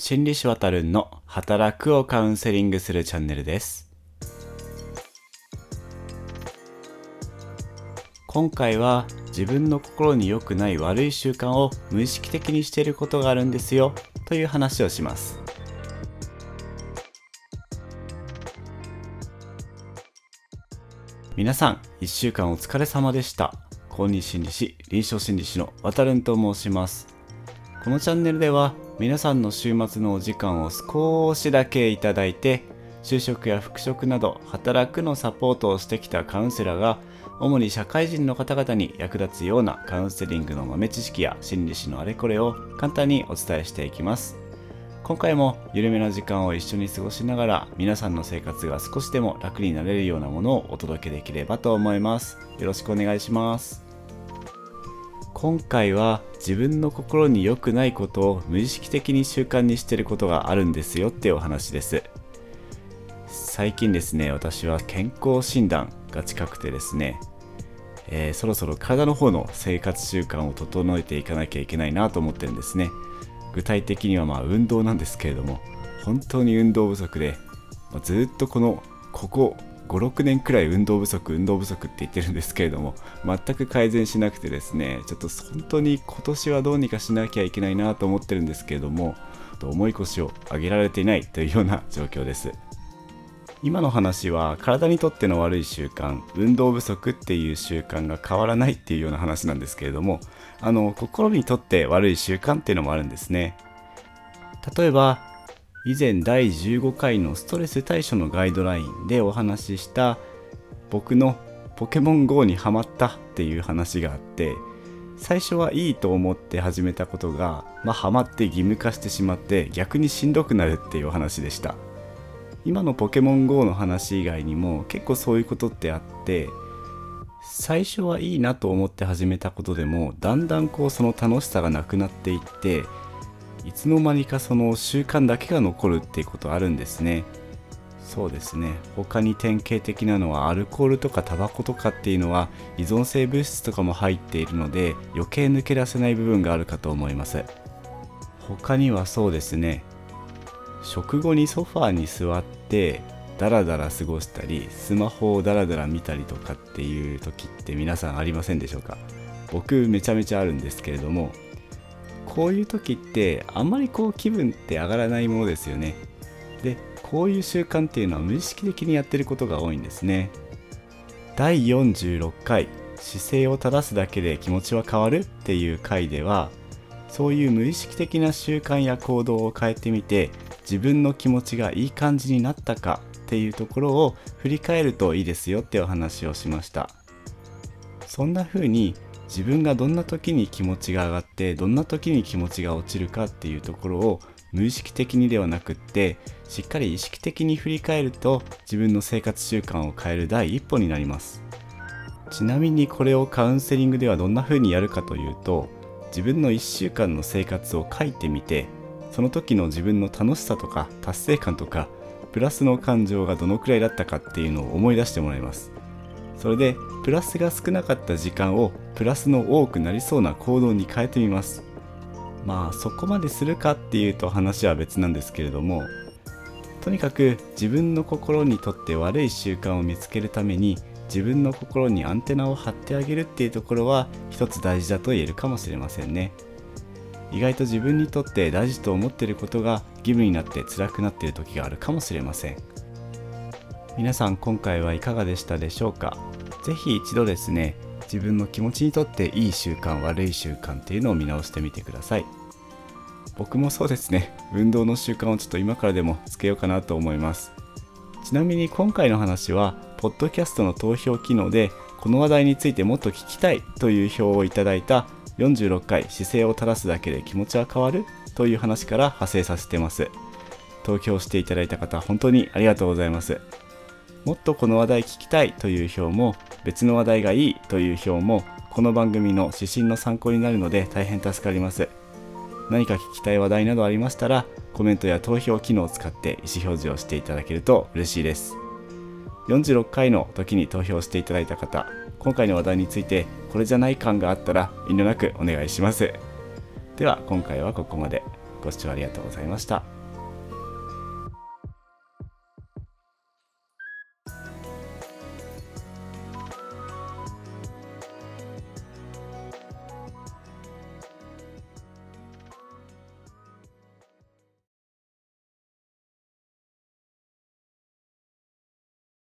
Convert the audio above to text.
心理師わたるんの働くをカウンセリングするチャンネルです。今回は自分の心に良くない悪い習慣を無意識的にしていることがあるんですよという話をします。皆さん1週間お疲れ様でした。公認心理師臨床心理師のわたるんと申します。このチャンネルでは皆さんの週末のお時間を少しだけいただいて就職や復職など働くのサポートをしてきたカウンセラーが主に社会人の方々に役立つようなカウンセリングの豆知識や心理師のあれこれを簡単にお伝えしていきます。今回も緩めな時間を一緒に過ごしながら皆さんの生活が少しでも楽になれるようなものをお届けできればと思います。よろしくお願いします。今回は自分の心に良くないことを無意識的に習慣にしてることがあるんですよっていうお話です。最近ですね私は健康診断が近くてですね、えー、そろそろ体の方の生活習慣を整えていかなきゃいけないなと思ってるんですね。具体的にはまあ運動なんですけれども本当に運動不足で、まあ、ずっとこのここ56年くらい運動不足運動不足って言ってるんですけれども全く改善しなくてですねちょっと本当に今年はどうにかしなきゃいけないなと思ってるんですけれども重い腰を上げられていないというような状況です。今の話は体にとっての悪い習慣運動不足っていう習慣が変わらないっていうような話なんですけれどもあの心にとって悪い習慣っていうのもあるんですね。例えば以前第15回のストレス対処のガイドラインでお話しした僕のポケモン GO にハマったっていう話があって最初はいいと思って始めたことが、まあ、ハマって義務化してしまって逆にしんどくなるっていう話でした。今のポケモン GO の話以外にも結構そういうことってあって最初はいいなと思って始めたことでもだんだんこうその楽しさがなくなっていっていつの間にかその習慣だけが残るっていうことあるんですね。そうですね。他に典型的なのはアルコールとかタバコとかっていうのは依存性物質とかも入っているので余計抜け出せない部分があるかと思います。他にはそうですね。食後にソファーに座ってダラダラ過ごしたりスマホをダラダラ見たりとかっていう時って皆さんありませんでしょうか？僕めちゃめちゃあるんですけれどもこういう時ってあんまりこう気分って上がらないものですよね。でこういう習慣っていうのは無意識的にやってることが多いんですね。第46回姿勢を正すだけで気持ちは変わるっていう回ではそういう無意識的な習慣や行動を変えてみて自分の気持ちがいい感じになったかっていうところを振り返るといいですよってお話をしました。そんな風に自分がどんな時に気持ちが上がってどんな時に気持ちが落ちるかっていうところを無意識的にではなくってしっかり意識的に振り返ると自分の生活習慣を変える第一歩になります。ちなみにこれをカウンセリングではどんな風にやるかというと自分の1週間の生活を書いてみてその時の自分の楽しさとか達成感とかプラスの感情がどのくらいだったかっていうのを思い出してもらいます。それでプラスが少なかった時間をプラスの多くなりそうな行動に変えてみます。まあそこまでするかっていうと話は別なんですけれどもとにかく自分の心にとって悪い習慣を見つけるために自分の心にアンテナを張ってあげるっていうところは一つ大事だと言えるかもしれませんね。意外と自分にとって大事と思っていることが義務になって辛くなっている時があるかもしれません。皆さん今回はいかがでしたでしょうか？是非一度ですね自分の気持ちにとっていい習慣悪い習慣っていうのを見直してみてください。僕もそうですね運動の習慣をちょっと今からでもつけようかなと思います。ちなみに今回の話はポッドキャストの投票機能でこの話題についてもっと聞きたいという票をいただいた46回姿勢を正すだけで気持ちは変わるという話から派生させてます。投票していただいた方本当にありがとうございます。もっとこの話題聞きたいという票も別の話題がいいという票もこの番組の指針の参考になるので大変助かります。何か聞きたい話題などありましたらコメントや投票機能を使って意思表示をしていただけると嬉しいです。46回の時に投票していただいた方今回の話題についてこれじゃない感があったら遠慮なくお願いします。では今回はここまで。ご視聴ありがとうございました。